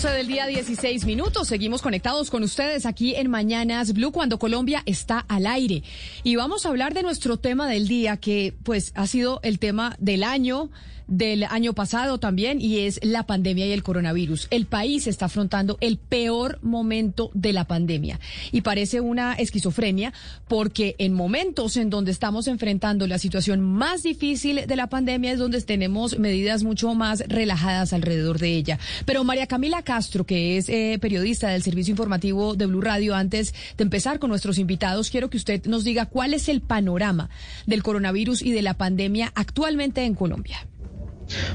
12 del día, 16 minutos. Seguimos conectados con ustedes aquí en Mañanas Blue cuando Colombia está al aire. Y vamos a hablar de nuestro tema del día que pues ha sido el tema del año del año pasado también y es la pandemia y el coronavirus. El país está afrontando el peor momento de la pandemia y parece una esquizofrenia porque en momentos en donde estamos enfrentando la situación más difícil de la pandemia es donde tenemos medidas mucho más relajadas alrededor de ella. Pero María Camila Castro, que es eh, periodista del servicio informativo de Blue Radio, antes de empezar con nuestros invitados, quiero que usted nos diga cuál es el panorama del coronavirus y de la pandemia actualmente en Colombia.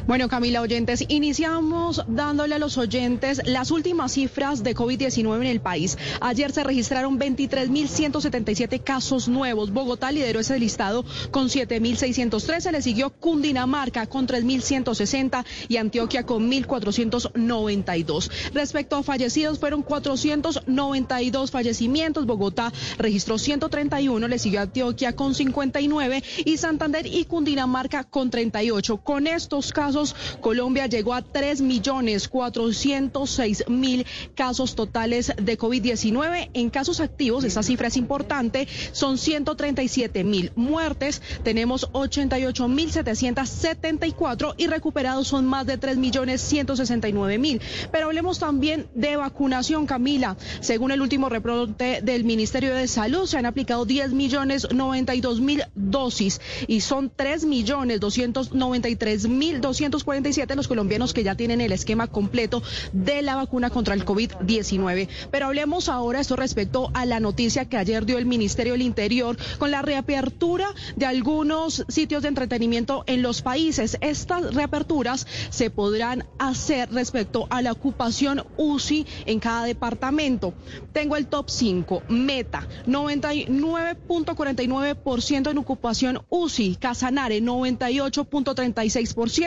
Bueno, Camila, oyentes, iniciamos dándole a los oyentes las últimas cifras de COVID-19 en el país. Ayer se registraron 23.177 casos nuevos. Bogotá lideró ese listado con 7.613. Le siguió Cundinamarca con 3.160 y Antioquia con 1.492. Respecto a fallecidos, fueron 492 fallecimientos. Bogotá registró 131, le siguió Antioquia con 59 y Santander y Cundinamarca con 38. Con estos casos, Colombia llegó a 3 millones 406 mil casos totales de COVID-19. En casos activos, esa cifra es importante, son 137 mil muertes, tenemos 88 mil 774 y recuperados son más de 3 millones 169 mil. Pero hablemos también de vacunación, Camila. Según el último reporte del Ministerio de Salud, se han aplicado 10 millones 92 mil dosis y son 3 millones 293 mil 247 los colombianos que ya tienen el esquema completo de la vacuna contra el COVID-19. Pero hablemos ahora esto respecto a la noticia que ayer dio el Ministerio del Interior con la reapertura de algunos sitios de entretenimiento en los países. Estas reaperturas se podrán hacer respecto a la ocupación UCI en cada departamento. Tengo el top 5. Meta, 99.49% en ocupación UCI. Casanare, 98.36%.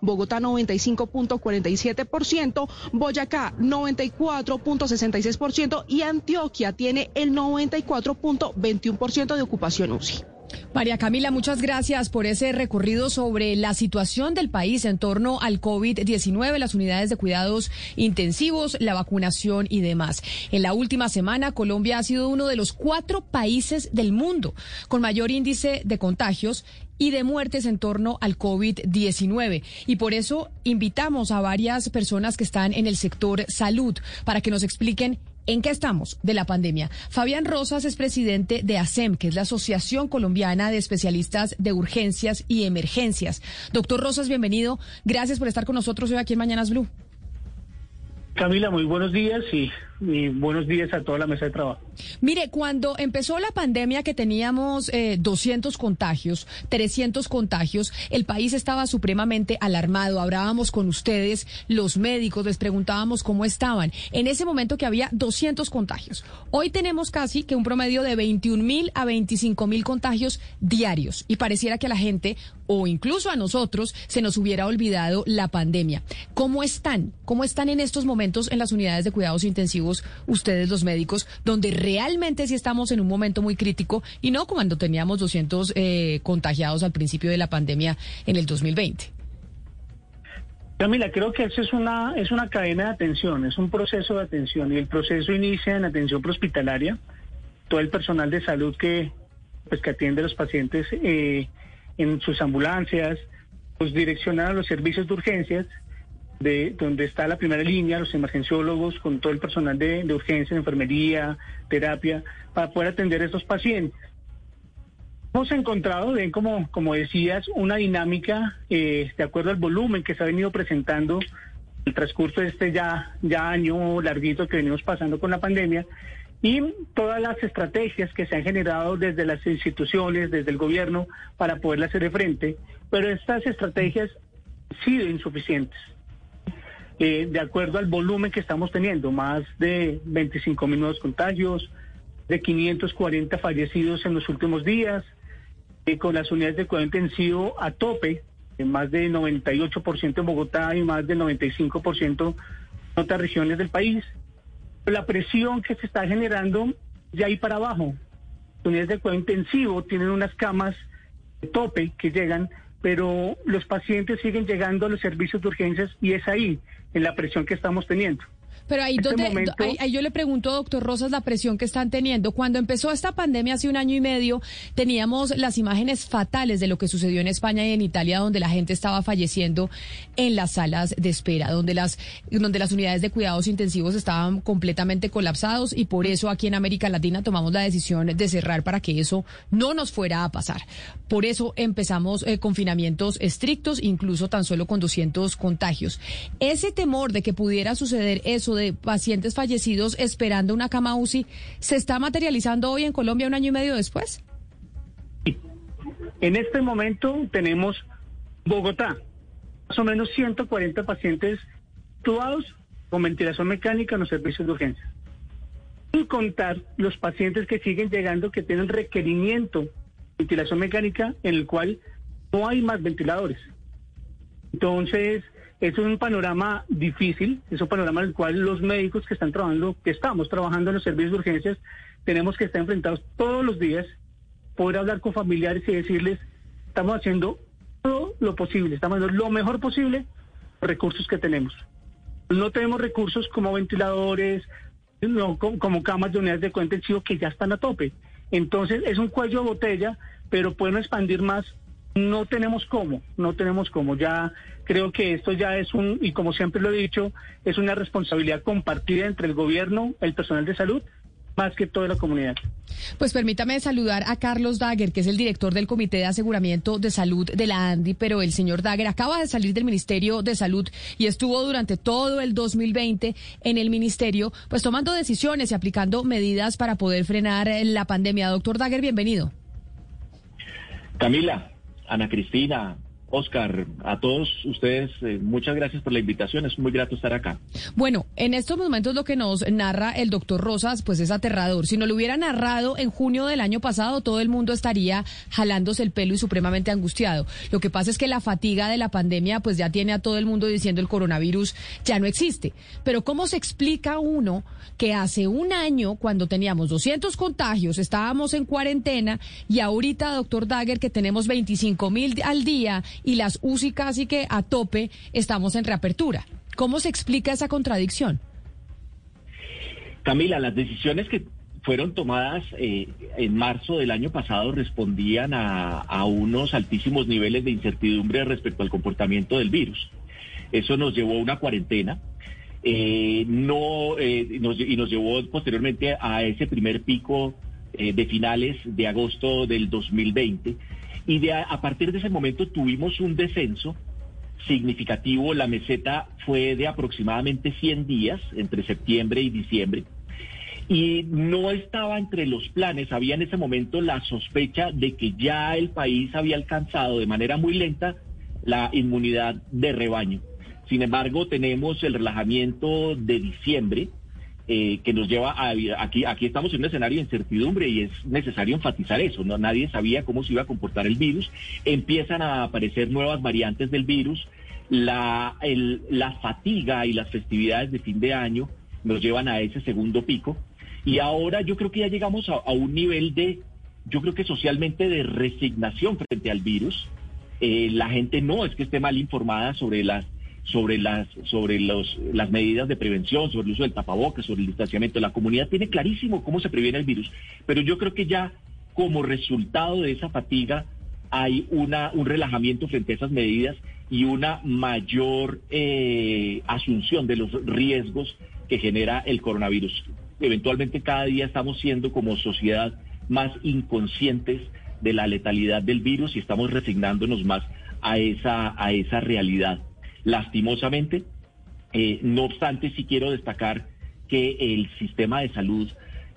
Bogotá 95.47%, Boyacá 94.66% y Antioquia tiene el 94.21% de ocupación UCI. María Camila, muchas gracias por ese recorrido sobre la situación del país en torno al COVID-19, las unidades de cuidados intensivos, la vacunación y demás. En la última semana, Colombia ha sido uno de los cuatro países del mundo con mayor índice de contagios y de muertes en torno al COVID-19. Y por eso invitamos a varias personas que están en el sector salud para que nos expliquen ¿En qué estamos de la pandemia? Fabián Rosas es presidente de ASEM, que es la Asociación Colombiana de Especialistas de Urgencias y Emergencias. Doctor Rosas, bienvenido. Gracias por estar con nosotros hoy aquí en Mañanas Blue. Camila, muy buenos días y y buenos días a toda la mesa de trabajo. Mire, cuando empezó la pandemia que teníamos eh, 200 contagios, 300 contagios, el país estaba supremamente alarmado. Hablábamos con ustedes, los médicos, les preguntábamos cómo estaban. En ese momento que había 200 contagios. Hoy tenemos casi que un promedio de 21 mil a 25 mil contagios diarios y pareciera que a la gente o incluso a nosotros se nos hubiera olvidado la pandemia. ¿Cómo están? ¿Cómo están en estos momentos en las unidades de cuidados intensivos? Ustedes los médicos, donde realmente sí estamos en un momento muy crítico y no cuando teníamos 200 eh, contagiados al principio de la pandemia en el 2020. Camila, creo que eso es una, es una cadena de atención, es un proceso de atención y el proceso inicia en atención prehospitalaria. Todo el personal de salud que, pues, que atiende a los pacientes eh, en sus ambulancias, pues direccionan a los servicios de urgencias de donde está la primera línea, los emergenciólogos, con todo el personal de, de urgencia, enfermería, terapia, para poder atender a estos pacientes. Hemos encontrado, ven como, como decías, una dinámica eh, de acuerdo al volumen que se ha venido presentando el transcurso de este ya, ya año larguito que venimos pasando con la pandemia y todas las estrategias que se han generado desde las instituciones, desde el gobierno, para poderle hacer frente. Pero estas estrategias sido insuficientes. Eh, de acuerdo al volumen que estamos teniendo, más de 25 mil nuevos contagios, de 540 fallecidos en los últimos días, con las unidades de cuidado intensivo a tope, en más de 98% en Bogotá y más del 95% en otras regiones del país. La presión que se está generando de ahí para abajo. Unidades de cuidado intensivo tienen unas camas de tope que llegan, pero los pacientes siguen llegando a los servicios de urgencias y es ahí, en la presión que estamos teniendo. Pero ahí, Este donde, momento- ahí, ahí yo le pregunto, doctor Rosas, la presión que están teniendo. Cuando empezó esta pandemia hace un año y medio, teníamos las imágenes fatales de lo que sucedió en España y en Italia, donde la gente estaba falleciendo en las salas de espera, donde las, donde las unidades de cuidados intensivos estaban completamente colapsados y por eso aquí en América Latina tomamos la decisión de cerrar para que eso no nos fuera a pasar. Por eso empezamos eh, confinamientos estrictos, incluso tan solo con 200 contagios. Ese temor de que pudiera suceder eso de pacientes fallecidos esperando una cama UCI, ¿se está materializando hoy en Colombia un año y medio después? En este momento tenemos Bogotá, más o menos 140 pacientes actuados con ventilación mecánica en los servicios de urgencia. Sin contar los pacientes que siguen llegando que tienen requerimiento de ventilación mecánica en el cual no hay más ventiladores. Entonces, es un panorama difícil, es un panorama en el cual los médicos que están trabajando, que estamos trabajando en los servicios de urgencias, tenemos que estar enfrentados todos los días, poder hablar con familiares y decirles, estamos haciendo todo lo posible, estamos haciendo lo mejor posible los recursos que tenemos. No tenemos recursos como ventiladores, no, como, camas de unidades de cuenta intensivo que ya están a tope. Entonces es un cuello de botella, pero pueden expandir más. No tenemos cómo, no tenemos cómo. Ya creo que esto ya es un, y como siempre lo he dicho, es una responsabilidad compartida entre el gobierno, el personal de salud, más que toda la comunidad. Pues permítame saludar a Carlos Dagger, que es el director del Comité de Aseguramiento de Salud de la ANDI, pero el señor Dagger acaba de salir del Ministerio de Salud y estuvo durante todo el 2020 en el ministerio, pues tomando decisiones y aplicando medidas para poder frenar la pandemia. Doctor Dagger, bienvenido. Camila, Ana Cristina, Oscar, a todos ustedes, eh, muchas gracias por la invitación. Es muy grato estar acá. Bueno, en estos momentos lo que nos narra el doctor Rosas, pues es aterrador. Si no lo hubiera narrado en junio del año pasado, todo el mundo estaría jalándose el pelo y supremamente angustiado. Lo que pasa es que la fatiga de la pandemia, pues ya tiene a todo el mundo diciendo el coronavirus ya no existe. Pero ¿cómo se explica uno que hace un año, cuando teníamos 200 contagios, estábamos en cuarentena y ahorita, doctor Dagger, que tenemos 25 mil al día y las UCI casi que a tope, estamos en reapertura? ¿Cómo se explica esa contradicción? Camila, las decisiones que fueron tomadas eh, en marzo del año pasado respondían a, unos altísimos niveles de incertidumbre respecto al comportamiento del virus. Eso nos llevó a una cuarentena. Eh, no eh, nos- y nos llevó posteriormente a ese primer pico eh, de finales de agosto del 2020 y de a, partir de ese momento tuvimos un descenso significativo. La meseta fue de aproximadamente 100 días entre septiembre y diciembre. Y no estaba entre los planes, había en ese momento la sospecha de que ya el país había alcanzado de manera muy lenta la inmunidad de rebaño. Sin embargo, tenemos el relajamiento de diciembre, eh, que nos lleva a aquí aquí estamos en un escenario de incertidumbre y es necesario enfatizar eso no nadie sabía cómo se iba a comportar el virus. Empiezan a aparecer nuevas variantes del virus. La el- la fatiga y las festividades de fin de año nos llevan a ese segundo pico. Y ahora yo creo que ya llegamos a, un nivel de yo creo que socialmente de resignación frente al virus. Eh, la gente no es que esté mal informada sobre las sobre las sobre los las medidas de prevención, sobre el uso del tapabocas, sobre el distanciamiento. La comunidad tiene clarísimo cómo se previene el virus, pero yo creo que ya como resultado de esa fatiga hay una un relajamiento frente a esas medidas y una mayor eh, asunción de los riesgos que genera el coronavirus. Eventualmente cada día estamos siendo como sociedad más inconscientes de la letalidad del virus y estamos resignándonos más a esa, a esa realidad. Lastimosamente, eh, no obstante, sí quiero destacar que el sistema de salud,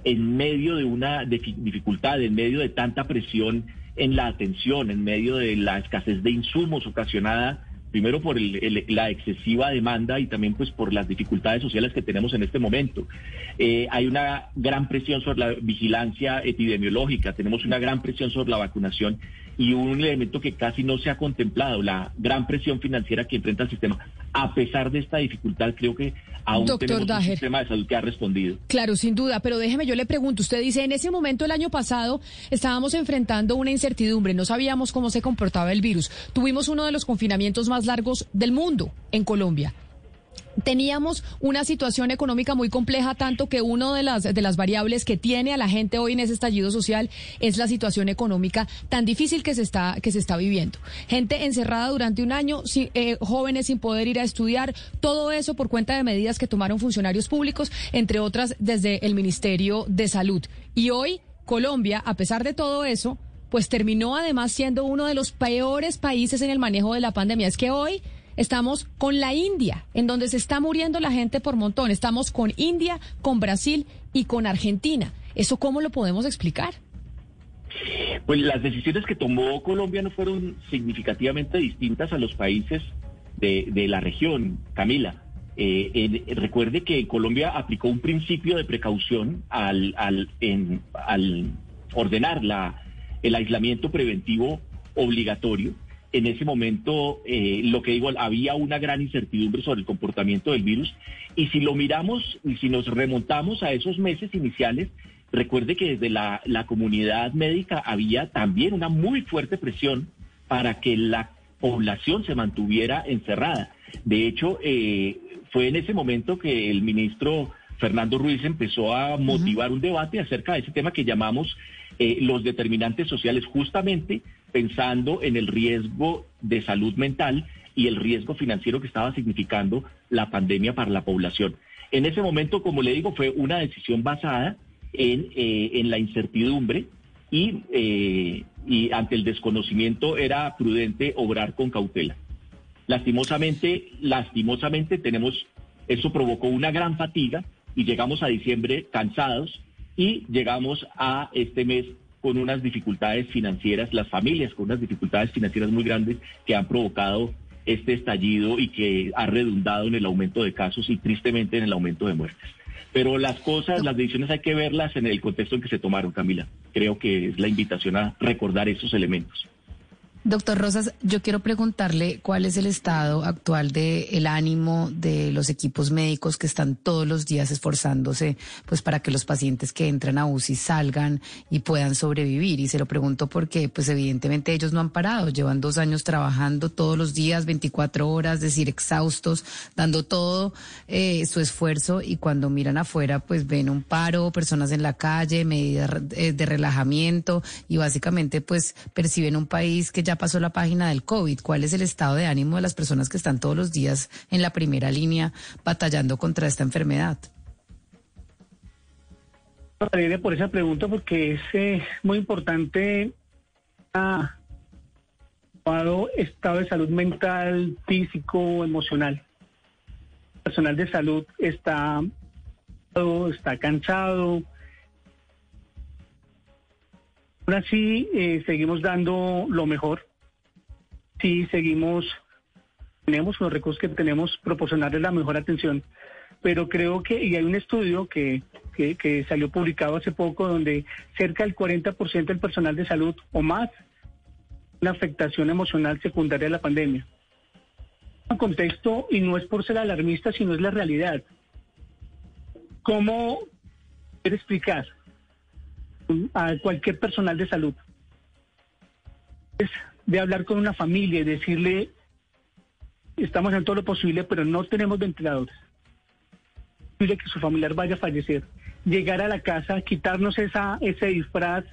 en medio de una dificultad, en medio de tanta presión en la atención, en medio de la escasez de insumos ocasionada primero por la excesiva demanda y también pues por las dificultades sociales que tenemos en este momento. Eh, hay una gran presión sobre la vigilancia epidemiológica, tenemos una gran presión sobre la vacunación y un elemento que casi no se ha contemplado, la gran presión financiera que enfrenta el sistema. A pesar de esta dificultad, creo que aún tenemos un sistema de salud que ha respondido. Claro, sin duda, pero déjeme, yo le pregunto, usted dice, en ese momento el año pasado estábamos enfrentando una incertidumbre, no sabíamos cómo se comportaba el virus. Tuvimos uno de los confinamientos más largos del mundo en Colombia teníamos una situación económica muy compleja, tanto que una de las, de las variables que tiene a la gente hoy en ese estallido social es la situación económica tan difícil que se está, que se está viviendo. Gente encerrada durante un año, eh, jóvenes sin poder ir a estudiar, todo eso por cuenta de medidas que tomaron funcionarios públicos, entre otras desde el Ministerio de Salud. Y hoy Colombia, a pesar de todo eso, pues terminó además siendo uno de los peores países en el manejo de la pandemia. Es que hoy Estamos con la India, en donde se está muriendo la gente por montón. Estamos con India, con Brasil y con Argentina. ¿Eso cómo lo podemos explicar? Pues las decisiones que tomó Colombia no fueron significativamente distintas a los países de, la región, Camila. Eh, recuerde que Colombia aplicó un principio de precaución al, al, al ordenar el aislamiento preventivo obligatorio en ese momento, eh, lo que digo, había una gran incertidumbre sobre el comportamiento del virus. Y si lo miramos y si nos remontamos a esos meses iniciales, recuerde que desde la, comunidad médica había también una muy fuerte presión para que la población se mantuviera encerrada. De hecho, eh, fue en ese momento que el ministro Fernando Ruiz empezó a motivar un debate acerca de ese tema que llamamos eh, los determinantes sociales, justamente pensando en el riesgo de salud mental y el riesgo financiero que estaba significando la pandemia para la población. En ese momento, como le digo, fue una decisión basada en, eh, la incertidumbre y, eh, y ante el desconocimiento era prudente obrar con cautela. Lastimosamente, lastimosamente tenemos, eso provocó una gran fatiga y llegamos a diciembre cansados y llegamos a este mes con unas dificultades financieras, las familias con unas dificultades financieras muy grandes que han provocado este estallido y que ha redundado en el aumento de casos y tristemente en el aumento de muertes. Pero las cosas, las decisiones hay que verlas en el contexto en que se tomaron, Camila. Creo que es la invitación a recordar esos elementos. Doctor Rosas, yo quiero preguntarle cuál es el estado actual del el ánimo de los equipos médicos que están todos los días esforzándose pues para que los pacientes que entran a UCI salgan y puedan sobrevivir. Y se lo pregunto porque pues evidentemente ellos no han parado, llevan dos años trabajando todos los días, 24 horas, decir, exhaustos, dando todo eh, su esfuerzo. Y cuando miran afuera pues ven un paro, personas en la calle, medidas eh, de relajamiento. Y básicamente pues perciben un país que ya pasó la página del COVID. ¿Cuál es el estado de ánimo de las personas que están todos los días en la primera línea batallando contra esta enfermedad? por esa pregunta porque es eh, muy importante ah, estado de salud mental, físico, emocional. El personal de salud está, está cansado, Aún así, eh, seguimos dando lo mejor. Sí, seguimos, tenemos los recursos que tenemos, proporcionarles la mejor atención. Pero creo que, y hay un estudio que, que, salió publicado hace poco, donde cerca del 40% del personal de salud o más, una afectación emocional secundaria de la pandemia. Un contexto, y no es por ser alarmista, sino es la realidad. ¿Cómo explicar a cualquier personal de salud. Es de hablar con una familia y decirle, estamos en todo lo posible, pero no tenemos ventiladores. Posible que su familiar vaya a fallecer. Llegar a la casa, quitarnos esa, ese disfraz.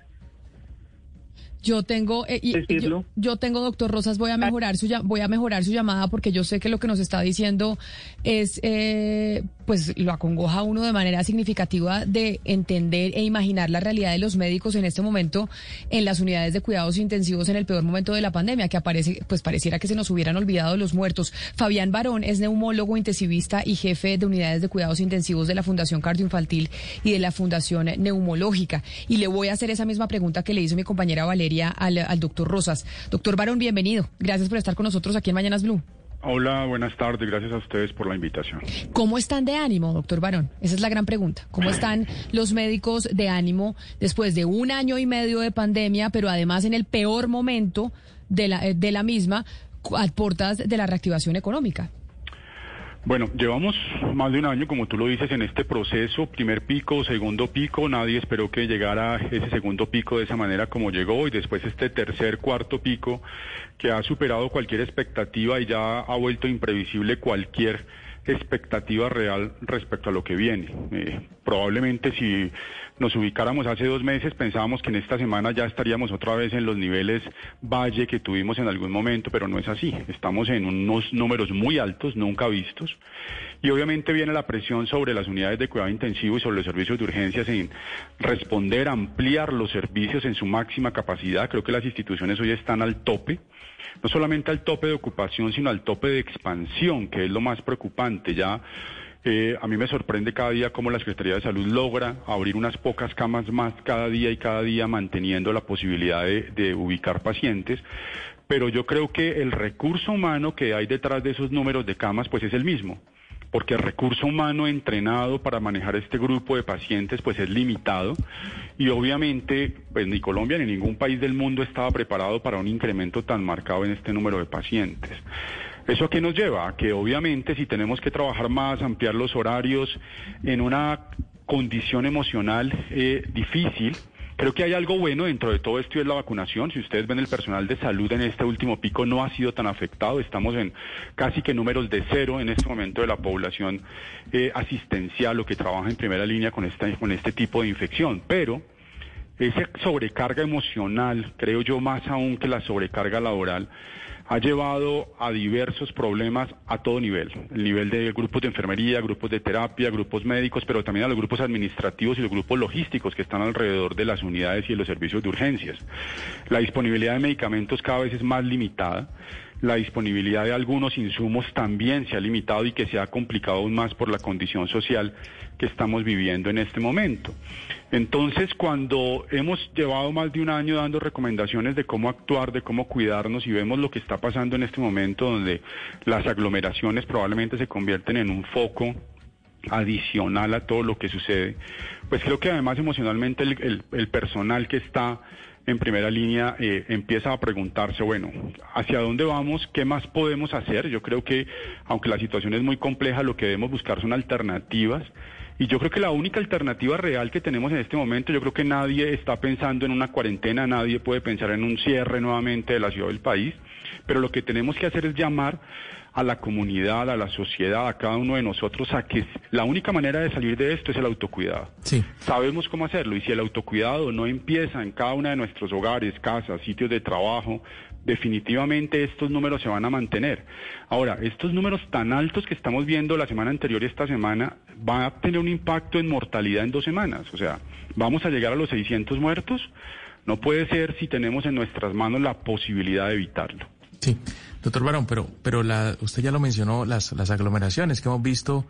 Yo tengo, eh, yo, yo, tengo, doctor Rosas, voy a mejorar su voy a mejorar su llamada porque yo sé que lo que nos está diciendo es, eh, pues, lo acongoja uno de manera significativa de entender e imaginar la realidad de los médicos en este momento en las unidades de cuidados intensivos en el peor momento de la pandemia, que aparece, pues, pareciera que se nos hubieran olvidado los muertos. Fabián Barón es neumólogo intensivista y jefe de unidades de cuidados intensivos de la Fundación Cardioinfantil y de la Fundación Neumológica. Y le voy a hacer esa misma pregunta que le hizo mi compañera Valeria al, doctor Rosas. Doctor Barón, bienvenido. Gracias por estar con nosotros aquí en Mañanas Blue. Hola, buenas tardes. Gracias a ustedes por la invitación. ¿Cómo están de ánimo, doctor Barón? Esa es la gran pregunta. ¿Cómo están los médicos de ánimo después de un año y medio de pandemia, pero además en el peor momento de la, de la misma, a puertas de la reactivación económica? Bueno, llevamos más de un año, como tú lo dices, en este proceso, primer pico, segundo pico, nadie esperó que llegara ese segundo pico de esa manera como llegó. Y después este tercer, cuarto pico que ha superado cualquier expectativa y ya ha vuelto imprevisible cualquier expectativa real respecto a lo que viene. Eh, probablemente si nos ubicáramos hace dos meses pensábamos que en esta semana ya estaríamos otra vez en los niveles valle que tuvimos en algún momento, pero no es así. Estamos en unos números muy altos, nunca vistos. Y obviamente viene la presión sobre las unidades de cuidado intensivo y sobre los servicios de urgencias en responder, ampliar los servicios en su máxima capacidad. Creo que las instituciones hoy están al tope no solamente al tope de ocupación, sino al tope de expansión, que es lo más preocupante. Ya eh, a mí me sorprende cada día cómo la Secretaría de Salud logra abrir unas pocas camas más cada día y cada día manteniendo la posibilidad de ubicar pacientes. Pero yo creo que el recurso humano que hay detrás de esos números de camas, pues es el mismo porque el recurso humano entrenado para manejar este grupo de pacientes pues es limitado y obviamente pues ni Colombia ni ningún país del mundo estaba preparado para un incremento tan marcado en este número de pacientes. ¿Eso a qué nos lleva? Que obviamente si tenemos que trabajar más, ampliar los horarios en una condición emocional eh, difícil, Creo que hay algo bueno dentro de todo esto y es la vacunación. Si ustedes ven el personal de salud en este último pico no ha sido tan afectado. Estamos en casi que números de cero en este momento de la población eh, asistencial o que trabaja en primera línea con, esta, con este tipo de infección. Pero esa sobrecarga emocional, creo yo más aún que la sobrecarga laboral, ha llevado a diversos problemas a todo nivel, el nivel de grupos de enfermería, grupos de terapia, grupos médicos, pero también a los grupos administrativos y los grupos logísticos que están alrededor de las unidades y de los servicios de urgencias. La disponibilidad de medicamentos cada vez es más limitada la disponibilidad de algunos insumos también se ha limitado y que se ha complicado aún más por la condición social que estamos viviendo en este momento. Entonces, cuando hemos llevado más de un año dando recomendaciones de cómo actuar, de cómo cuidarnos y vemos lo que está pasando en este momento donde las aglomeraciones probablemente se convierten en un foco adicional a todo lo que sucede, pues creo que además emocionalmente el, personal que está en primera línea eh, empieza a preguntarse, bueno, ¿hacia dónde vamos? ¿Qué más podemos hacer? Yo creo que, aunque la situación es muy compleja, lo que debemos buscar son alternativas. Y yo creo que la única alternativa real que tenemos en este momento, yo creo que nadie está pensando en una cuarentena, nadie puede pensar en un cierre nuevamente de la ciudad del país, pero lo que tenemos que hacer es llamar a la comunidad, a la sociedad, a cada uno de nosotros, a que la única manera de salir de esto es el autocuidado. Sí. Sabemos cómo hacerlo y si el autocuidado no empieza en cada uno de nuestros hogares, casas, sitios de trabajo, definitivamente estos números se van a mantener. Ahora, estos números tan altos que estamos viendo la semana anterior y esta semana van a tener un impacto en mortalidad en dos semanas. O sea, vamos a llegar a los 600 muertos. No puede ser si tenemos en nuestras manos la posibilidad de evitarlo. Sí. Doctor Barón, pero, pero la, usted ya lo mencionó, las, las aglomeraciones que hemos visto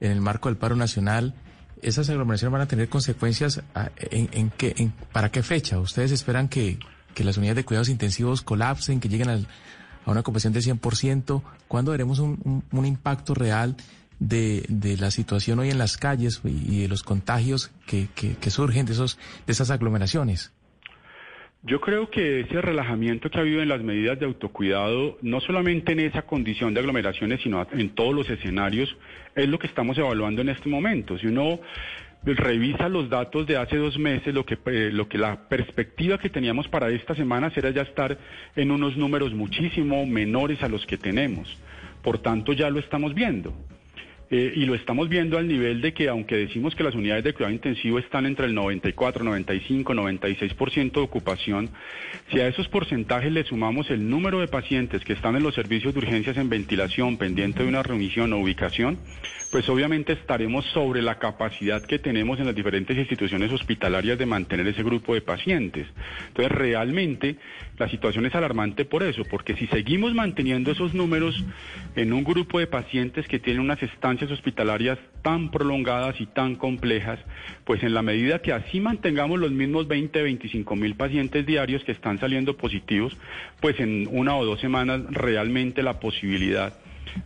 en el marco del paro nacional, ¿esas aglomeraciones van a tener consecuencias ah, en, en qué, en, para qué fecha? ¿Ustedes esperan que, que las unidades de cuidados intensivos colapsen, que lleguen a una ocupación de 100%? ¿Cuándo veremos un, un, impacto real de, de, la situación hoy en las calles y de los contagios que, que, que surgen de, esos, de esas aglomeraciones? Yo creo que ese relajamiento que ha habido en las medidas de autocuidado, no solamente en esa condición de aglomeraciones, sino en todos los escenarios, es lo que estamos evaluando en este momento. Si uno revisa los datos de hace dos meses, lo que, eh, lo que la perspectiva que teníamos para esta semana era ya estar en unos números muchísimo menores a los que tenemos. Por tanto, ya lo estamos viendo. Eh, y lo estamos viendo al nivel de que, aunque decimos que las unidades de cuidado intensivo están entre el 94, 95, 96% de ocupación, si a esos porcentajes le sumamos el número de pacientes que están en los servicios de urgencias en ventilación, pendiente de una remisión o ubicación, pues obviamente estaremos sobre la capacidad que tenemos en las diferentes instituciones hospitalarias de mantener ese grupo de pacientes. Entonces, realmente la situación es alarmante por eso, porque si seguimos manteniendo esos números en un grupo de pacientes que tienen unas estancias hospitalarias tan prolongadas y tan complejas, pues en la medida que así mantengamos los mismos 20, 25 mil pacientes diarios que están saliendo positivos, pues en una o dos semanas realmente la posibilidad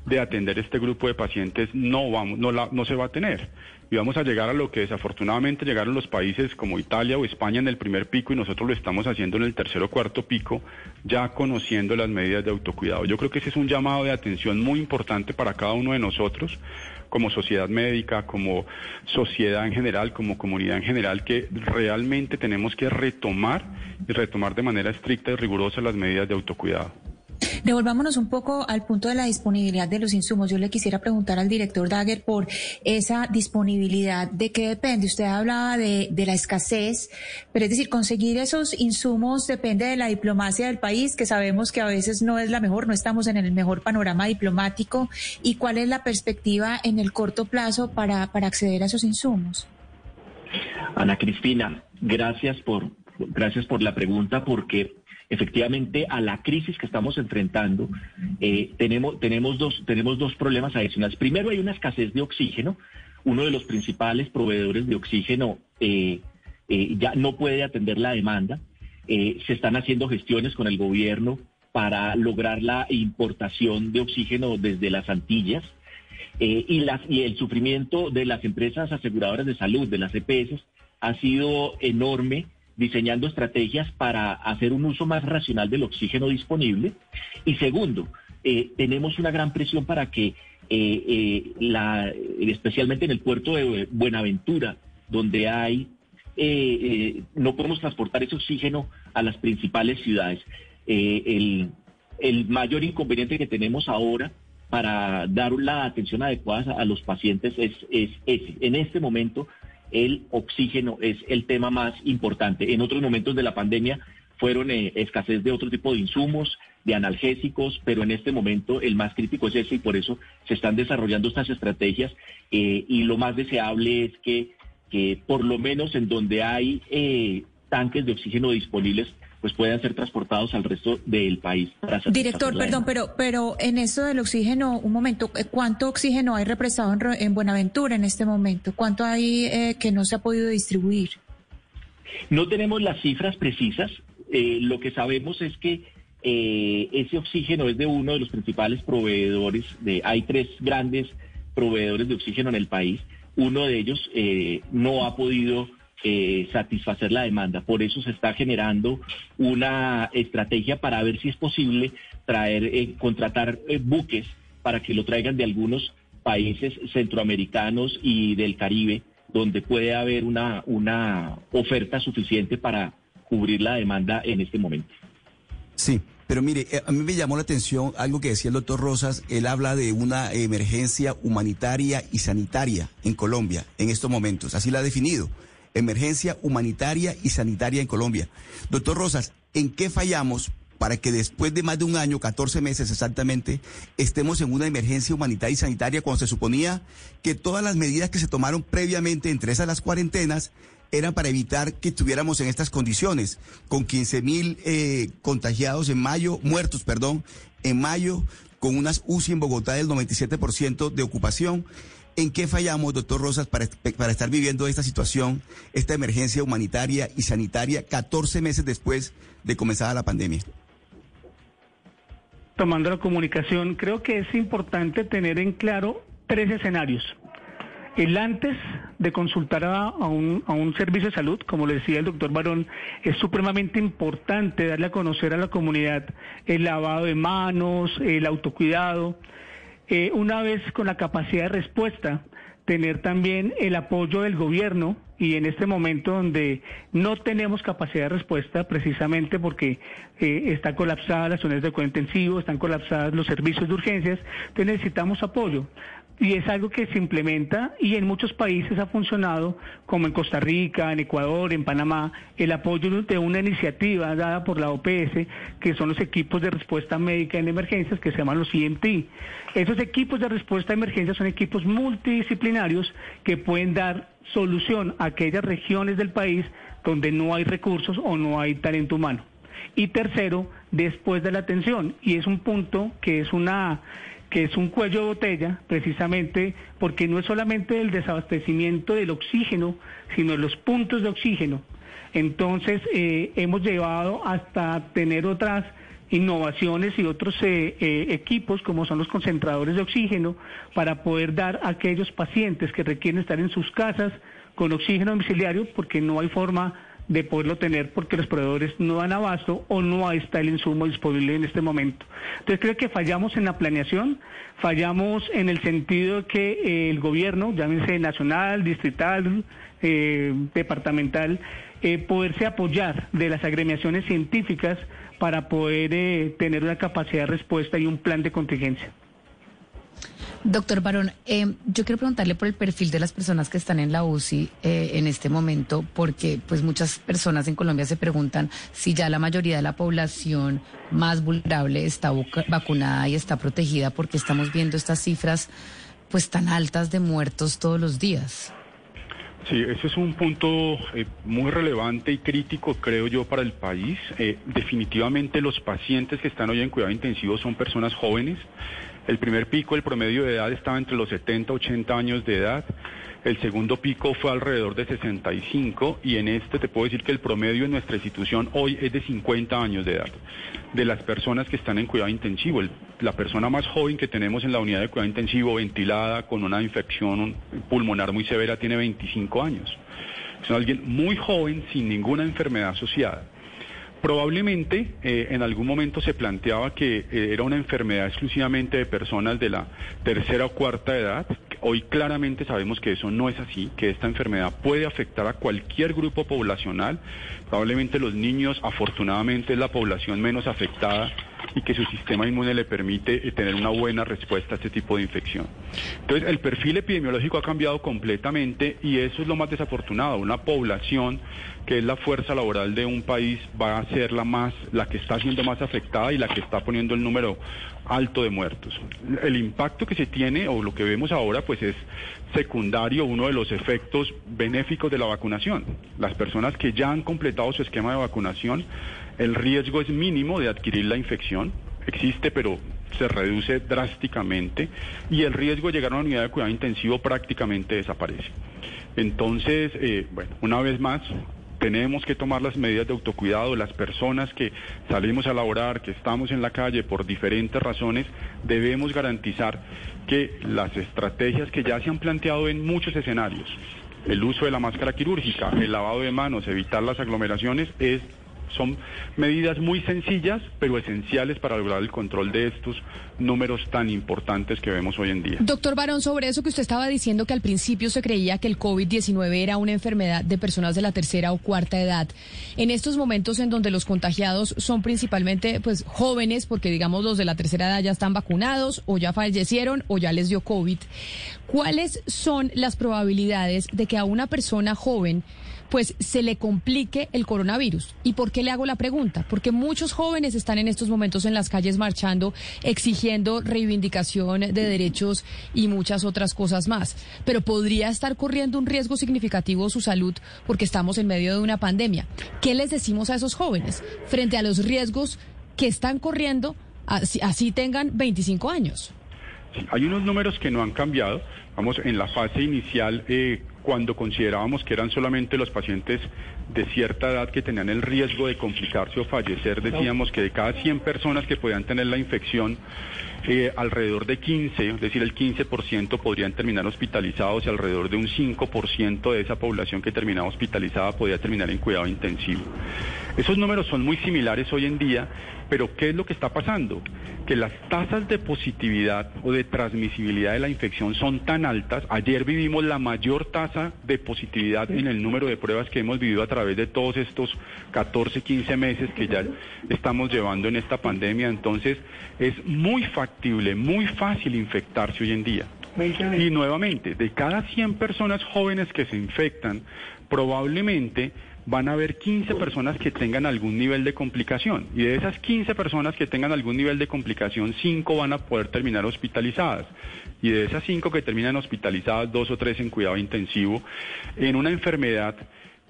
de atender este grupo de pacientes no, vamos, no, la, no se va a tener. Y vamos a llegar a lo que desafortunadamente llegaron los países como Italia o España en el primer pico y nosotros lo estamos haciendo en el tercer o cuarto pico, ya conociendo las medidas de autocuidado. Yo creo que ese es un llamado de atención muy importante para cada uno de nosotros como sociedad médica, como sociedad en general, como comunidad en general, que realmente tenemos que retomar y retomar de manera estricta y rigurosa las medidas de autocuidado. Devolvámonos un poco al punto de la disponibilidad de los insumos. Yo le quisiera preguntar al director Dagger por esa disponibilidad. ¿De qué depende? Usted hablaba de, de, la escasez, pero es decir, conseguir esos insumos depende de la diplomacia del país, que sabemos que a veces no es la mejor, no estamos en el mejor panorama diplomático. ¿Y cuál es la perspectiva en el corto plazo para, para acceder a esos insumos? Ana Cristina, gracias por, gracias por la pregunta, porque efectivamente a la crisis que estamos enfrentando, eh, tenemos, tenemos, dos, tenemos dos problemas adicionales. Primero, hay una escasez de oxígeno. Uno de los principales proveedores de oxígeno eh, eh, ya no puede atender la demanda. se están haciendo gestiones con el gobierno para lograr la importación de oxígeno desde las Antillas. y, las, y el sufrimiento de las empresas aseguradoras de salud, de las EPS, ha sido enorme diseñando estrategias para hacer un uso más racional del oxígeno disponible. Y segundo, eh, tenemos una gran presión para que, eh, eh, la, especialmente en el puerto de Buenaventura, donde hay, no podemos transportar ese oxígeno a las principales ciudades. El, el, mayor inconveniente que tenemos ahora para dar la atención adecuada a los pacientes es, es ese. En este momento el oxígeno es el tema más importante. En otros momentos de la pandemia fueron eh, escasez de otro tipo de insumos, de analgésicos, pero en este momento el más crítico es ese y por eso se están desarrollando estas estrategias eh, y lo más deseable es que, que, por lo menos en donde hay eh, tanques de oxígeno disponibles pues puedan ser transportados al resto del país. Director, perdón, pero pero en eso del oxígeno, un momento, eh, ¿cuánto oxígeno hay represado en, Buenaventura en este momento? ¿Cuánto hay eh, que no se ha podido distribuir? No tenemos las cifras precisas. Eh, lo que sabemos es que ese oxígeno es de uno de los principales proveedores. De, hay tres grandes proveedores de oxígeno en el país. Uno de ellos no ha podido eh, satisfacer la demanda. Por eso se está generando una estrategia para ver si es posible traer, eh, contratar eh, buques para que lo traigan de algunos países centroamericanos y del Caribe, donde puede haber una, una oferta suficiente para cubrir la demanda en este momento. Sí, pero mire, a mí me llamó la atención algo que decía el doctor Rosas. Él habla de una emergencia humanitaria y sanitaria en Colombia en estos momentos. Así la ha definido emergencia humanitaria y sanitaria en Colombia. Doctor Rosas, ¿en qué fallamos para que después de más de un año, 14 meses exactamente, estemos en una emergencia humanitaria y sanitaria cuando se suponía que todas las medidas que se tomaron previamente, entre esas las cuarentenas, eran para evitar que estuviéramos en estas condiciones, con 15 mil eh, contagiados en mayo, muertos, perdón, en mayo, con unas UCI en Bogotá del 97% de ocupación ¿En qué fallamos, doctor Rosas, para, para estar viviendo esta situación, esta emergencia humanitaria y sanitaria 14 meses después de comenzada la pandemia? Tomando la comunicación, creo que es importante tener en claro tres escenarios. El antes de consultar a, un, a, un, servicio de salud, como le decía el doctor Barón, es supremamente importante darle a conocer a la comunidad el lavado de manos, el autocuidado, eh, una vez con la capacidad de respuesta, tener también el apoyo del gobierno y en este momento donde no tenemos capacidad de respuesta precisamente porque eh, están colapsadas las unidades de cuidado intensivo, están colapsadas los servicios de urgencias, necesitamos apoyo. Y es algo que se implementa y en muchos países ha funcionado, como en Costa Rica, en Ecuador, en Panamá, el apoyo de una iniciativa dada por la OPS, que son los equipos de respuesta médica en emergencias, que se llaman los IMT. Esos equipos de respuesta a emergencias son equipos multidisciplinarios que pueden dar solución a aquellas regiones del país donde no hay recursos o no hay talento humano. Y tercero, después de la atención, y es un punto que es una que es un cuello de botella, precisamente porque no es solamente el desabastecimiento del oxígeno, sino los puntos de oxígeno. Entonces, eh, hemos llevado hasta tener otras innovaciones y otros eh, eh, equipos como son los concentradores de oxígeno para poder dar a aquellos pacientes que requieren estar en sus casas con oxígeno domiciliario porque no hay forma de poderlo tener porque los proveedores no dan abasto o no está el insumo disponible en este momento. Entonces creo que fallamos en la planeación, fallamos en el sentido de que eh, el gobierno, llámese nacional, distrital, eh, departamental, eh, poderse apoyar de las agremiaciones científicas para poder tener una capacidad de respuesta y un plan de contingencia. Doctor Barón, eh, yo quiero preguntarle por el perfil de las personas que están en la UCI eh, en este momento, porque pues muchas personas en Colombia se preguntan si ya la mayoría de la población más vulnerable está vacunada y está protegida, porque estamos viendo estas cifras pues tan altas de muertos todos los días. Sí, ese es un punto eh, muy relevante y crítico, creo yo, para el país. definitivamente los pacientes que están hoy en cuidado intensivo son personas jóvenes. El primer pico, el promedio de edad estaba entre los 70 y 80 años de edad. El segundo pico fue alrededor de 65 y en este te puedo decir que el promedio en nuestra institución hoy es de 50 años de edad. De las personas que están en cuidado intensivo, la persona más joven que tenemos en la unidad de cuidado intensivo ventilada con una infección pulmonar muy severa tiene 25 años. Es alguien muy joven sin ninguna enfermedad asociada. Probablemente eh, en algún momento se planteaba que eh, era una enfermedad exclusivamente de personas de la tercera o cuarta edad. Hoy claramente sabemos que eso no es así, que esta enfermedad puede afectar a cualquier grupo poblacional. Probablemente los niños, afortunadamente, es la población menos afectada y que su sistema inmune le permite eh, tener una buena respuesta a este tipo de infección. Entonces, el perfil epidemiológico ha cambiado completamente y eso es lo más desafortunado. Una población que es la fuerza laboral de un país, va a ser la más, la que está siendo más afectada y la que está poniendo el número alto de muertos. El impacto que se tiene, o lo que vemos ahora, pues es secundario, uno de los efectos benéficos de la vacunación. Las personas que ya han completado su esquema de vacunación, el riesgo es mínimo de adquirir la infección, existe, pero se reduce drásticamente y el riesgo de llegar a una unidad de cuidado intensivo prácticamente desaparece. Entonces, eh, bueno, una vez más, tenemos que tomar las medidas de autocuidado. Las personas que salimos a laborar, que estamos en la calle por diferentes razones, debemos garantizar que las estrategias que ya se han planteado en muchos escenarios, el uso de la máscara quirúrgica, el lavado de manos, evitar las aglomeraciones, es son medidas muy sencillas, pero esenciales para lograr el control de estos números tan importantes que vemos hoy en día. Doctor Barón, sobre eso que usted estaba diciendo que al principio se creía que el COVID-19 era una enfermedad de personas de la tercera o cuarta edad, en estos momentos en donde los contagiados son principalmente pues jóvenes, porque digamos los de la tercera edad ya están vacunados o ya fallecieron o ya les dio COVID, ¿cuáles son las probabilidades de que a una persona joven pues se le complique el coronavirus. ¿Y por qué le hago la pregunta? Porque muchos jóvenes están en estos momentos en las calles marchando, exigiendo reivindicación de derechos y muchas otras cosas más. Pero podría estar corriendo un riesgo significativo su salud porque estamos en medio de una pandemia. ¿Qué les decimos a esos jóvenes frente a los riesgos que están corriendo así, tengan 25 años? hay unos números que no han cambiado. Vamos, en la fase inicial eh, cuando considerábamos que eran solamente los pacientes de cierta edad que tenían el riesgo de complicarse o fallecer, decíamos que de cada 100 personas que podían tener la infección, eh, alrededor de 15, es decir, el 15% podrían terminar hospitalizados y alrededor de un 5% de esa población que terminaba hospitalizada podía terminar en cuidado intensivo. Esos números son muy similares hoy en día, pero ¿qué es lo que está pasando? Que las tasas de positividad o de transmisibilidad de la infección son tan altas. Ayer vivimos la mayor tasa de positividad en el número de pruebas que hemos vivido a través de todos estos 14, 15 meses que ya estamos llevando en esta pandemia. Entonces, es muy factible, muy fácil infectarse hoy en día. Y nuevamente, de cada 100 personas jóvenes que se infectan, probablemente van a haber 15 personas que tengan algún nivel de complicación. Y de esas 15 personas que tengan algún nivel de complicación, 5 van a poder terminar hospitalizadas. Y de esas 5 que terminan hospitalizadas, 2 o 3 en cuidado intensivo, en una enfermedad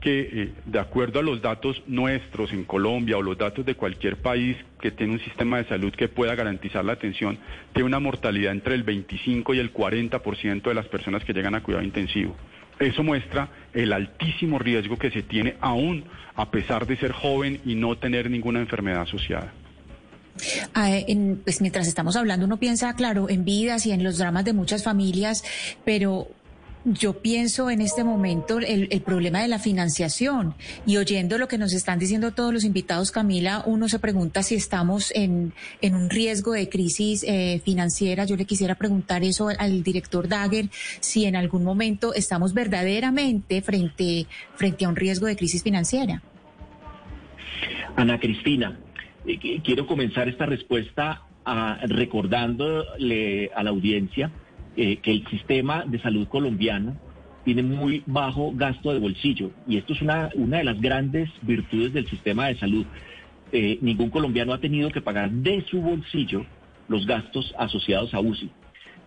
que, eh, de acuerdo a los datos nuestros en Colombia o los datos de cualquier país que tiene un sistema de salud que pueda garantizar la atención, tiene una mortalidad entre el 25 y el 40% de las personas que llegan a cuidado intensivo. Eso muestra el altísimo riesgo que se tiene aún a pesar de ser joven y no tener ninguna enfermedad asociada. Ah, pues mientras estamos hablando uno piensa, claro, en vidas y en los dramas de muchas familias, pero yo pienso en este momento el, problema de la financiación y oyendo lo que nos están diciendo todos los invitados, Camila, uno se pregunta si estamos en, un riesgo de crisis eh, financiera. Yo le quisiera preguntar eso al director Dagger, si en algún momento estamos verdaderamente frente, frente a un riesgo de crisis financiera. Ana Cristina, eh, quiero comenzar esta respuesta a, recordándole a la audiencia eh, que el sistema de salud colombiano tiene muy bajo gasto de bolsillo y esto es una, una de las grandes virtudes del sistema de salud. Eh, ningún colombiano ha tenido que pagar de su bolsillo los gastos asociados a UCI.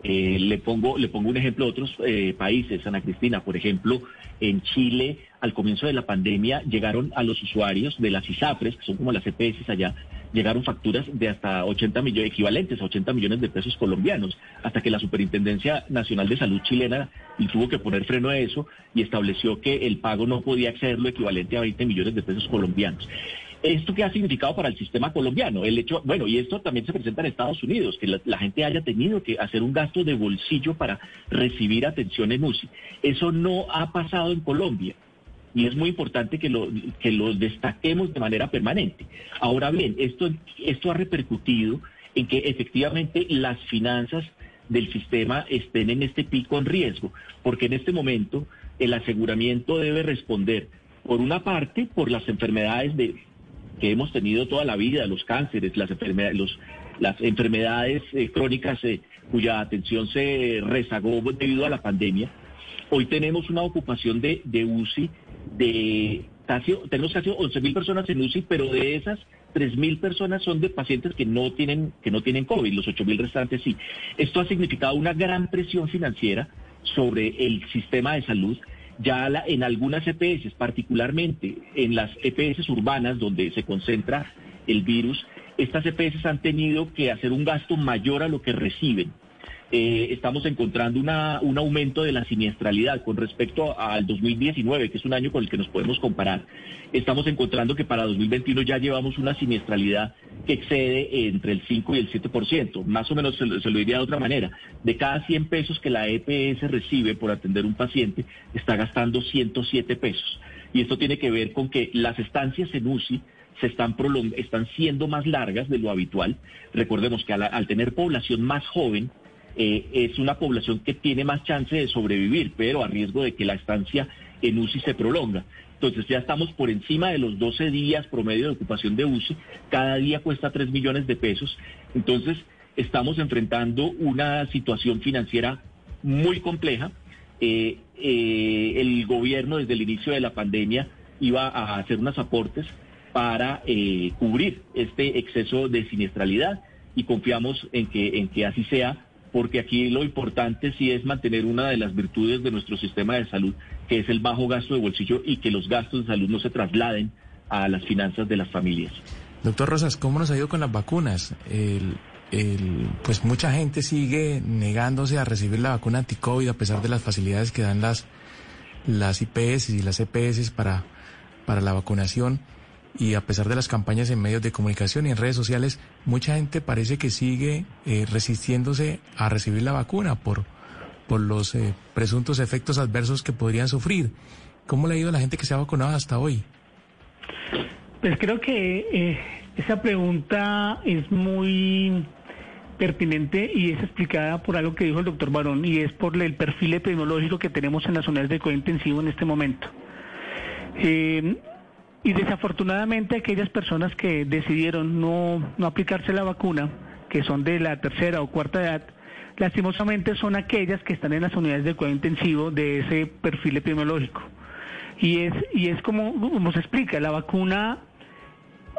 Eh, le, pongo, le pongo un ejemplo de otros países, Ana Cristina, por ejemplo, en Chile, al comienzo de la pandemia, llegaron a los usuarios de las ISAPRES, que son como las EPS allá, llegaron facturas de hasta 80 millones, equivalentes a 80 millones de pesos colombianos, hasta que la Superintendencia Nacional de Salud chilena tuvo que poner freno a eso y estableció que el pago no podía exceder lo equivalente a 20 millones de pesos colombianos. ¿Esto qué ha significado para el sistema colombiano? El hecho, bueno, y esto también se presenta en Estados Unidos, que la, gente haya tenido que hacer un gasto de bolsillo para recibir atención en UCI. Eso no ha pasado en Colombia y es muy importante que lo, que lo destaquemos de manera permanente. Ahora bien, esto, esto ha repercutido en que efectivamente las finanzas del sistema estén en este pico en riesgo, porque en este momento el aseguramiento debe responder, por una parte, por las enfermedades de, que hemos tenido toda la vida, los cánceres, las enfermedades, los, las enfermedades eh, crónicas eh, cuya atención se rezagó debido a la pandemia. Hoy tenemos una ocupación de, de UCI de casi, tenemos casi 11 mil personas en UCI, pero de esas 3 mil personas son de pacientes que no tienen, que no tienen COVID, los 8 mil restantes sí. Esto ha significado una gran presión financiera sobre el sistema de salud. Ya en algunas EPS, particularmente en las EPS urbanas donde se concentra el virus, estas EPS han tenido que hacer un gasto mayor a lo que reciben. Eh, estamos encontrando una, un aumento de la siniestralidad con respecto al 2019, que es un año con el que nos podemos comparar. Estamos encontrando que para 2021 ya llevamos una siniestralidad que excede entre el 5 y el 7%. Más o menos se, lo diría de otra manera. De cada 100 pesos que la EPS recibe por atender un paciente, está gastando 107 pesos. Y esto tiene que ver con que las estancias en UCI se están, están siendo más largas de lo habitual. Recordemos que al tener población más joven, eh, es una población que tiene más chance de sobrevivir, pero a riesgo de que la estancia en UCI se prolonga. Entonces ya estamos por encima de los 12 días promedio de ocupación de UCI, cada día cuesta 3 millones de pesos, entonces estamos enfrentando una situación financiera muy compleja. Eh, eh, el gobierno desde el inicio de la pandemia iba a hacer unos aportes para cubrir este exceso de siniestralidad y confiamos en que, en que así sea porque aquí lo importante sí es mantener una de las virtudes de nuestro sistema de salud, que es el bajo gasto de bolsillo y que los gastos de salud no se trasladen a las finanzas de las familias. Doctor Rosas, ¿cómo nos ha ido con las vacunas? pues mucha gente sigue negándose a recibir la vacuna anti-COVID a pesar de las facilidades que dan las, las IPS y las EPS para, para la vacunación y a pesar de las campañas en medios de comunicación y en redes sociales, mucha gente parece que sigue eh, resistiéndose a recibir la vacuna por, por los eh, presuntos efectos adversos que podrían sufrir. ¿Cómo le ha ido a la gente que se ha vacunado hasta hoy? Pues creo que eh, esa pregunta es muy pertinente y es explicada por algo que dijo el doctor Barón y es por el perfil epidemiológico que tenemos en las unidades de cuidado intensivo en este momento. Eh, y desafortunadamente aquellas personas que decidieron no, no aplicarse la vacuna, que son de la tercera o cuarta edad, lastimosamente son aquellas que están en las unidades de cuidado intensivo de ese perfil epidemiológico. Y es, y es como, como se explica, la vacuna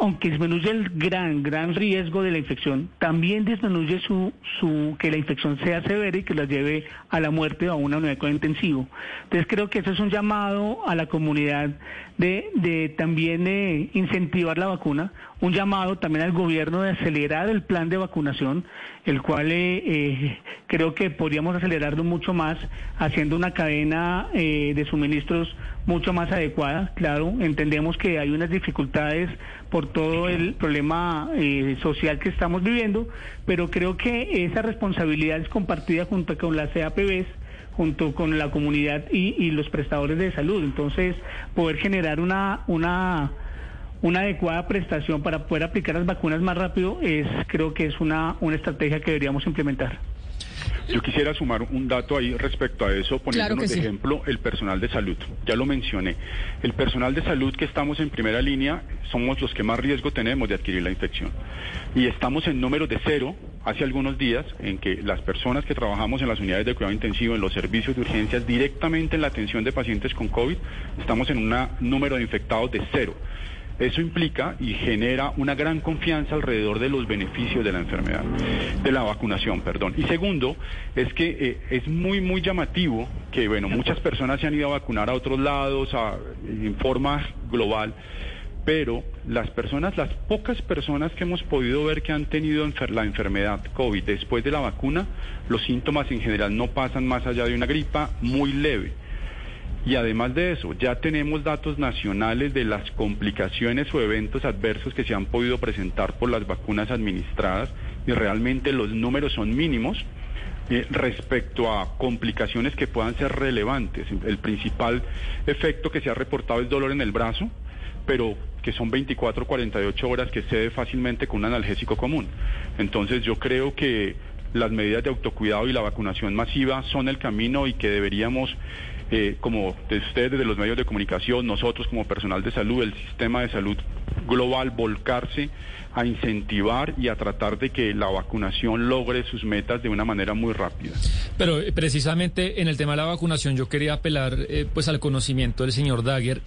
aunque disminuye el gran, gran riesgo de la infección, también disminuye su, su, que la infección sea severa y que la lleve a la muerte o a una unidad de cuidado intensivo. Entonces creo que eso es un llamado a la comunidad de, de también eh, incentivar la vacuna, un llamado también al gobierno de acelerar el plan de vacunación, el cual eh, eh, creo que podríamos acelerarlo mucho más haciendo una cadena de suministros mucho más adecuada. Claro, entendemos que hay unas dificultades por todo el problema social que estamos viviendo, pero creo que esa responsabilidad es compartida junto con las CAPBs junto con la comunidad y, los prestadores de salud. Entonces, poder generar una, una, una adecuada prestación para poder aplicar las vacunas más rápido es, creo que es una, una estrategia que deberíamos implementar. Yo quisiera sumar un dato ahí respecto a eso, poniéndonos de ejemplo el personal de salud. Ya lo mencioné. El personal de salud que estamos en primera línea somos los que más riesgo tenemos de adquirir la infección. Y estamos en números de cero hace algunos días en que las personas que trabajamos en las unidades de cuidado intensivo, en los servicios de urgencias, directamente en la atención de pacientes con COVID, estamos en un número de infectados de cero. Eso implica y genera una gran confianza alrededor de los beneficios de la enfermedad, de la vacunación, perdón. Y segundo, es que eh, es muy, muy llamativo que, bueno, muchas personas se han ido a vacunar a otros lados en forma global pero las personas, las pocas personas que hemos podido ver que han tenido la enfermedad COVID después de la vacuna, los síntomas en general no pasan más allá de una gripa muy leve. Y además de eso, ya tenemos datos nacionales de las complicaciones o eventos adversos que se han podido presentar por las vacunas administradas y realmente los números son mínimos. Eh, respecto a complicaciones que puedan ser relevantes. El principal efecto que se ha reportado es dolor en el brazo, pero que son 24 48 horas que cede fácilmente con un analgésico común. Entonces yo creo que las medidas de autocuidado y la vacunación masiva son el camino y que deberíamos eh, como de ustedes, de los medios de comunicación, nosotros como personal de salud, el sistema de salud global, volcarse a incentivar y a tratar de que la vacunación logre sus metas de una manera muy rápida. Pero eh, precisamente en el tema de la vacunación yo quería apelar eh, pues al conocimiento del señor Dagger.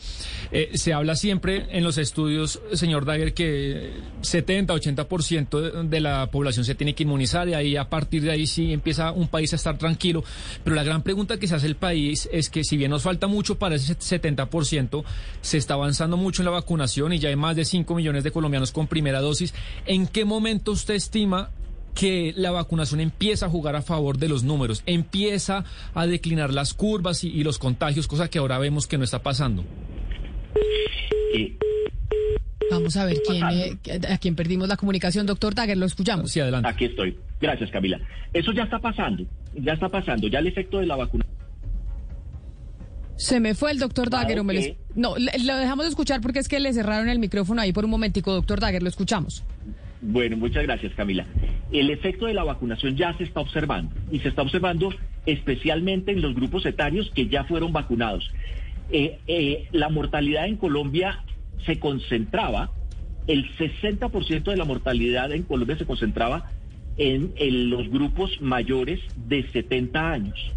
se habla siempre en los estudios, señor Dagger, que 70, 80% de la población se tiene que inmunizar y ahí a partir de ahí sí empieza un país a estar tranquilo. Pero la gran pregunta que se hace el país es que si bien nos falta mucho para ese 70%, se está avanzando mucho en la vacunación y ya hay de 5 millones de colombianos con primera dosis. ¿En qué momento usted estima que la vacunación empieza a jugar a favor de los números, empieza a declinar las curvas y, los contagios, cosa que ahora vemos que no está pasando? Vamos a ver quién, eh, a quién perdimos la comunicación, doctor Dagger, lo escuchamos. Sí, adelante. Aquí estoy. Gracias, Camila. Eso ya está pasando, ya está pasando, ya el efecto de la vacunación se me fue el doctor Dagger. No, lo dejamos de escuchar porque es que le cerraron el micrófono ahí por un momentico, doctor Dagger, lo escuchamos. Bueno, muchas gracias, Camila. El efecto de la vacunación ya se está observando y se está observando especialmente en los grupos etarios que ya fueron vacunados. Eh, eh, la mortalidad en Colombia se concentraba, el 60% de la mortalidad en Colombia se concentraba en, en los grupos mayores de 70 años.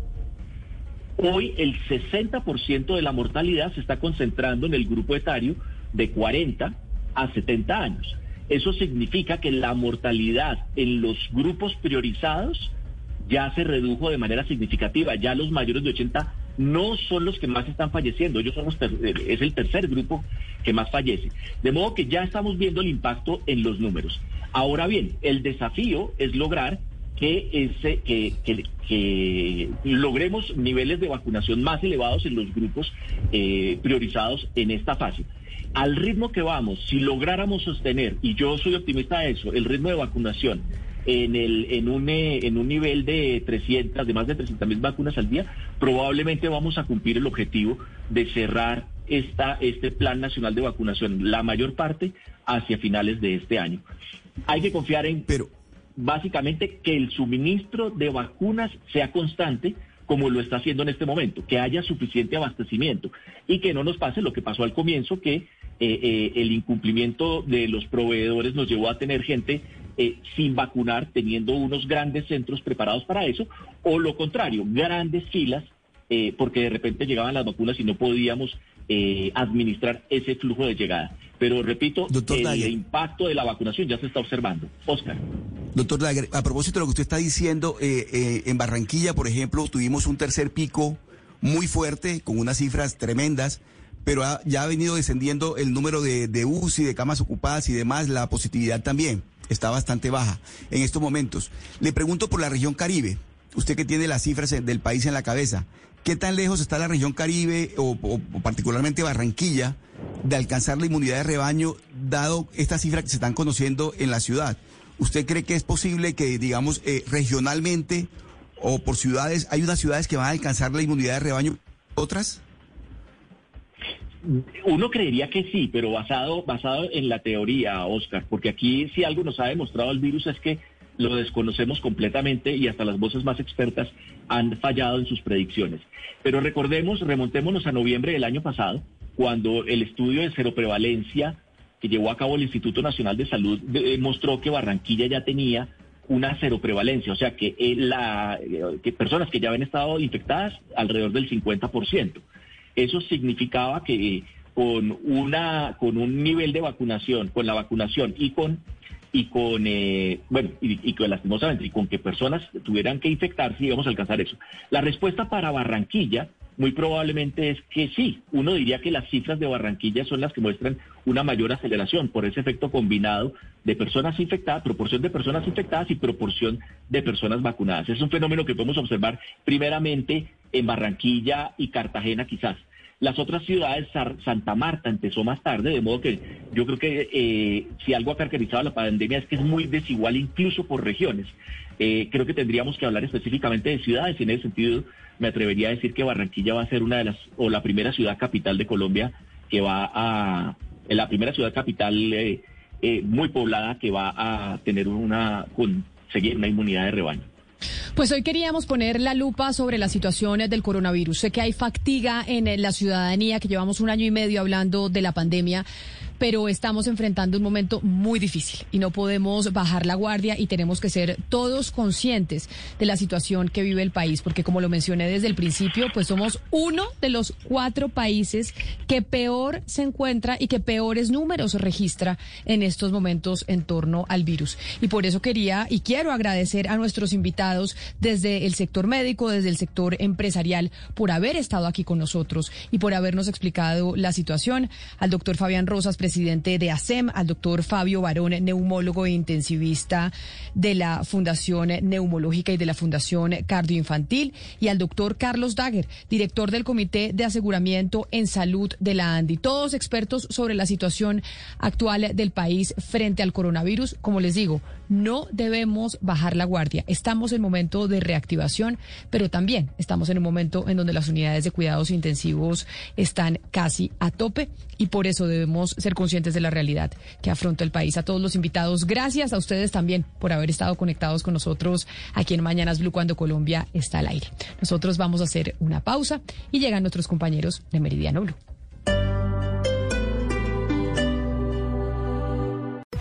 Hoy el 60% de la mortalidad se está concentrando en el grupo etario de 40 a 70 años. Eso significa que la mortalidad en los grupos priorizados ya se redujo de manera significativa. Ya los mayores de 80 no son los que más están falleciendo, ellos son es el tercer grupo que más fallece. De modo que ya estamos viendo el impacto en los números. Ahora bien, el desafío es lograr que, ese, que, logremos niveles de vacunación más elevados en los grupos eh, priorizados en esta fase. Al ritmo que vamos, si lográramos sostener, y yo soy optimista de eso, el ritmo de vacunación en, el, en, un, eh, en un nivel de 300, de más de 300 mil vacunas al día, probablemente vamos a cumplir el objetivo de cerrar esta, este plan nacional de vacunación, la mayor parte hacia finales de este año. Hay que confiar en... Pero básicamente que el suministro de vacunas sea constante como lo está haciendo en este momento, que haya suficiente abastecimiento. Y que no nos pase lo que pasó al comienzo, que eh, eh, el incumplimiento de los proveedores nos llevó a tener gente eh, sin vacunar, teniendo unos grandes centros preparados para eso, o lo contrario, grandes filas, eh, porque de repente llegaban las vacunas y no podíamos eh, administrar ese flujo de llegada. Pero repito, el impacto de la vacunación ya se está observando. Oscar. Doctor Lager, a propósito de lo que usted está diciendo, en Barranquilla, por ejemplo, tuvimos un tercer pico muy fuerte, con unas cifras tremendas pero ya ha venido descendiendo el número de, de UCI, de camas ocupadas y demás, la positividad también está bastante baja en estos momentos. Le pregunto por la región Caribe, usted que tiene las cifras del país en la cabeza, ¿qué tan lejos está la región Caribe o, particularmente Barranquilla de alcanzar la inmunidad de rebaño dado estas cifras que se están conociendo en la ciudad? ¿Usted cree que es posible que, digamos, eh, regionalmente o por ciudades, hay unas ciudades que van a alcanzar la inmunidad de rebaño, otras? Uno creería que sí, pero basado, basado en la teoría, Oscar, porque aquí si algo nos ha demostrado el virus es que lo desconocemos completamente y hasta las voces más expertas han fallado en sus predicciones. Pero recordemos, remontémonos a noviembre del año pasado, cuando el estudio de seroprevalencia que llevó a cabo el Instituto Nacional de Salud demostró que Barranquilla ya tenía una seroprevalencia, o sea que, eh, la, eh, personas que ya habían estado infectadas alrededor del 50%. Eso significaba que con una con un nivel de vacunación, con la vacunación y con y con eh, bueno y, con lastimosamente y con que personas tuvieran que infectarse íbamos a alcanzar eso. La respuesta para Barranquilla muy probablemente es que sí. Uno diría que las cifras de Barranquilla son las que muestran una mayor aceleración por ese efecto combinado de personas infectadas, proporción de personas infectadas y proporción de personas vacunadas. Es un fenómeno que podemos observar primeramente en Barranquilla y Cartagena quizás. Las otras ciudades, Santa Marta empezó más tarde, de modo que yo creo que eh, si algo ha caracterizado la pandemia es que es muy desigual incluso por regiones. Eh, creo que tendríamos que hablar específicamente de ciudades y en ese sentido me atrevería a decir que Barranquilla va a ser una de las, o la primera ciudad capital de Colombia que va a, la primera ciudad capital eh, muy poblada que va a tener una, conseguir una inmunidad de rebaño. Pues hoy queríamos poner la lupa sobre las situaciones del coronavirus. Sé que hay fatiga en la ciudadanía, que llevamos un año y medio hablando de la pandemia pero estamos enfrentando un momento muy difícil y no podemos bajar la guardia y tenemos que ser todos conscientes de la situación que vive el país, porque como lo mencioné desde el principio, pues somos uno de los cuatro países que peor se encuentra y que peores números registra en estos momentos en torno al virus. Y por eso quería y quiero agradecer a nuestros invitados desde el sector médico, desde el sector empresarial, por haber estado aquí con nosotros y por habernos explicado la situación. Al doctor Fabián Rosas, presidente de ASEM, al doctor Fabio Barón, neumólogo e intensivista de la Fundación Neumológica y de la Fundación Cardioinfantil, y al doctor Carlos Dagger, director del Comité de Aseguramiento en Salud de la ANDI. Todos expertos sobre la situación actual del país frente al coronavirus. Como les digo, no debemos bajar la guardia. Estamos en momento de reactivación, pero también estamos en un momento en donde las unidades de cuidados intensivos están casi a tope y por eso debemos ser conscientes de la realidad que afronta el país. A todos los invitados, gracias a ustedes también por haber estado conectados con nosotros aquí en Mañanas Blue cuando Colombia está al aire. Nosotros vamos a hacer una pausa y llegan nuestros compañeros de Meridiano Blue.